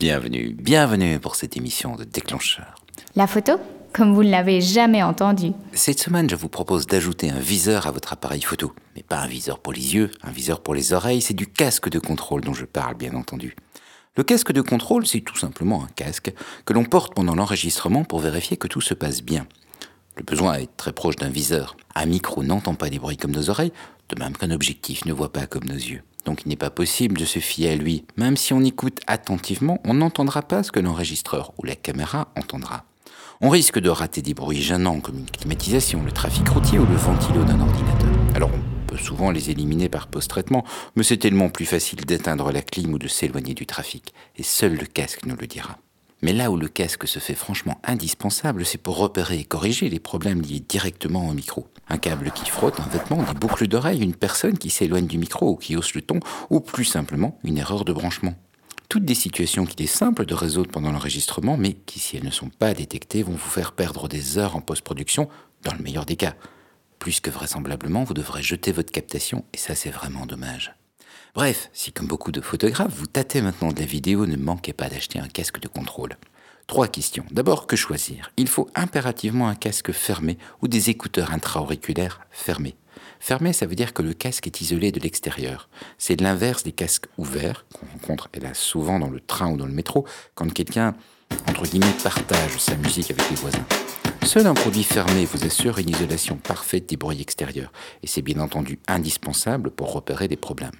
Bienvenue, bienvenue pour cette émission de Déclencheur. La photo Comme vous ne l'avez jamais entendu. Cette semaine, je vous propose d'ajouter un viseur à votre appareil photo. Mais pas un viseur pour les yeux, un viseur pour les oreilles, c'est du casque de contrôle dont je parle, bien entendu. Le casque de contrôle, c'est tout simplement un casque que l'on porte pendant l'enregistrement pour vérifier que tout se passe bien. Le besoin est très proche d'un viseur. Un micro n'entend pas des bruits comme nos oreilles, de même qu'un objectif ne voit pas comme nos yeux. Donc il n'est pas possible de se fier à lui. Même si on écoute attentivement, on n'entendra pas ce que l'enregistreur ou la caméra entendra. On risque de rater des bruits gênants comme une climatisation, le trafic routier ou le ventilo d'un ordinateur. Alors on peut souvent les éliminer par post-traitement, mais c'est tellement plus facile d'éteindre la clim ou de s'éloigner du trafic. Et seul le casque nous le dira. Mais là où le casque se fait franchement indispensable, c'est pour repérer et corriger les problèmes liés directement au micro. Un câble qui frotte, un vêtement, des boucles d'oreilles, une personne qui s'éloigne du micro ou qui hausse le ton, ou plus simplement une erreur de branchement. Toutes des situations qu'il est simple de résoudre pendant l'enregistrement, mais qui, si elles ne sont pas détectées, vont vous faire perdre des heures en post-production, dans le meilleur des cas. Plus que vraisemblablement, vous devrez jeter votre captation, et ça c'est vraiment dommage. Bref, si comme beaucoup de photographes, vous tâtez maintenant de la vidéo, ne manquez pas d'acheter un casque de contrôle. Trois questions. D'abord, que choisir? Il faut impérativement un casque fermé ou des écouteurs intra-auriculaires fermés. Fermé, ça veut dire que le casque est isolé de l'extérieur. C'est l'inverse des casques ouverts qu'on rencontre, hélas, souvent dans le train ou dans le métro, quand quelqu'un, entre guillemets, partage sa musique avec les voisins. Seul un produit fermé vous assure une isolation parfaite des bruits extérieurs, et c'est bien entendu indispensable pour repérer des problèmes.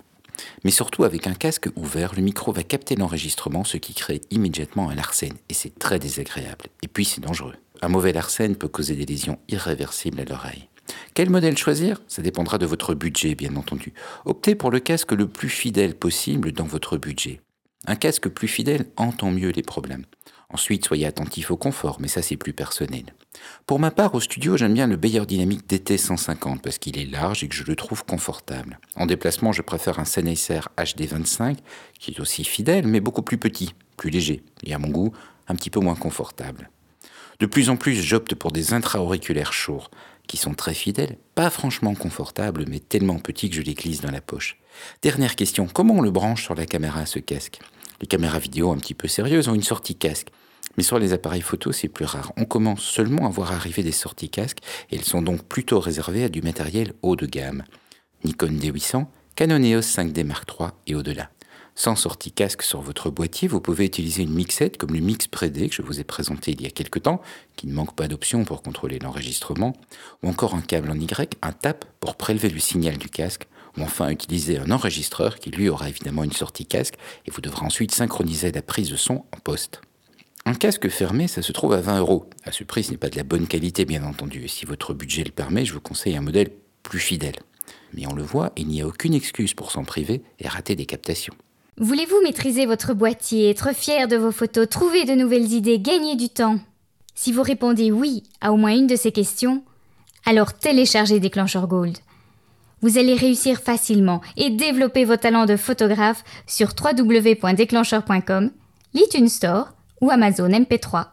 Mais surtout, avec un casque ouvert, le micro va capter l'enregistrement, ce qui crée immédiatement un larcène, et c'est très désagréable. Et puis, c'est dangereux. Un mauvais larcène peut causer des lésions irréversibles à l'oreille. Quel modèle choisir? Ça dépendra de votre budget, bien entendu. Optez pour le casque le plus fidèle possible dans votre budget. Un casque plus fidèle entend mieux les problèmes. Ensuite, soyez attentif au confort, mais ça c'est plus personnel. Pour ma part, au studio, j'aime bien le Beyer Dynamic DT150 parce qu'il est large et que je le trouve confortable. En déplacement, je préfère un Sennheiser HD25 qui est aussi fidèle mais beaucoup plus petit, plus léger et à mon goût un petit peu moins confortable. De plus en plus, j'opte pour des intra-auriculaires chauds qui sont très fidèles, pas franchement confortables, mais tellement petits que je les glisse dans la poche. Dernière question, comment on le branche sur la caméra ce casque? Les caméras vidéo un petit peu sérieuses ont une sortie casque. Mais sur les appareils photo, c'est plus rare. On commence seulement à voir arriver des sorties casques et elles sont donc plutôt réservées à du matériel haut de gamme. Nikon D800, Canon EOS 5D Mark III et au-delà. Sans sortie casque sur votre boîtier, vous pouvez utiliser une mixette comme le Mix Prédé que je vous ai présenté il y a quelques temps, qui ne manque pas d'options pour contrôler l'enregistrement, ou encore un câble en Y, un tap pour prélever le signal du casque, ou enfin utiliser un enregistreur qui lui aura évidemment une sortie casque et vous devrez ensuite synchroniser la prise de son en poste. Un casque fermé, ça se trouve à 20 euros. À ce prix, ce n'est pas de la bonne qualité, bien entendu. Et si votre budget le permet, je vous conseille un modèle plus fidèle. Mais on le voit, il n'y a aucune excuse pour s'en priver et rater des captations. Voulez-vous maîtriser votre boîtier, être fier de vos photos, trouver de nouvelles idées, gagner du temps? Si vous répondez oui à au moins une de ces questions, alors téléchargez Déclencheur Gold. Vous allez réussir facilement et développer vos talents de photographe sur www.déclencheur.com, l'iTunes Store ou Amazon MP3.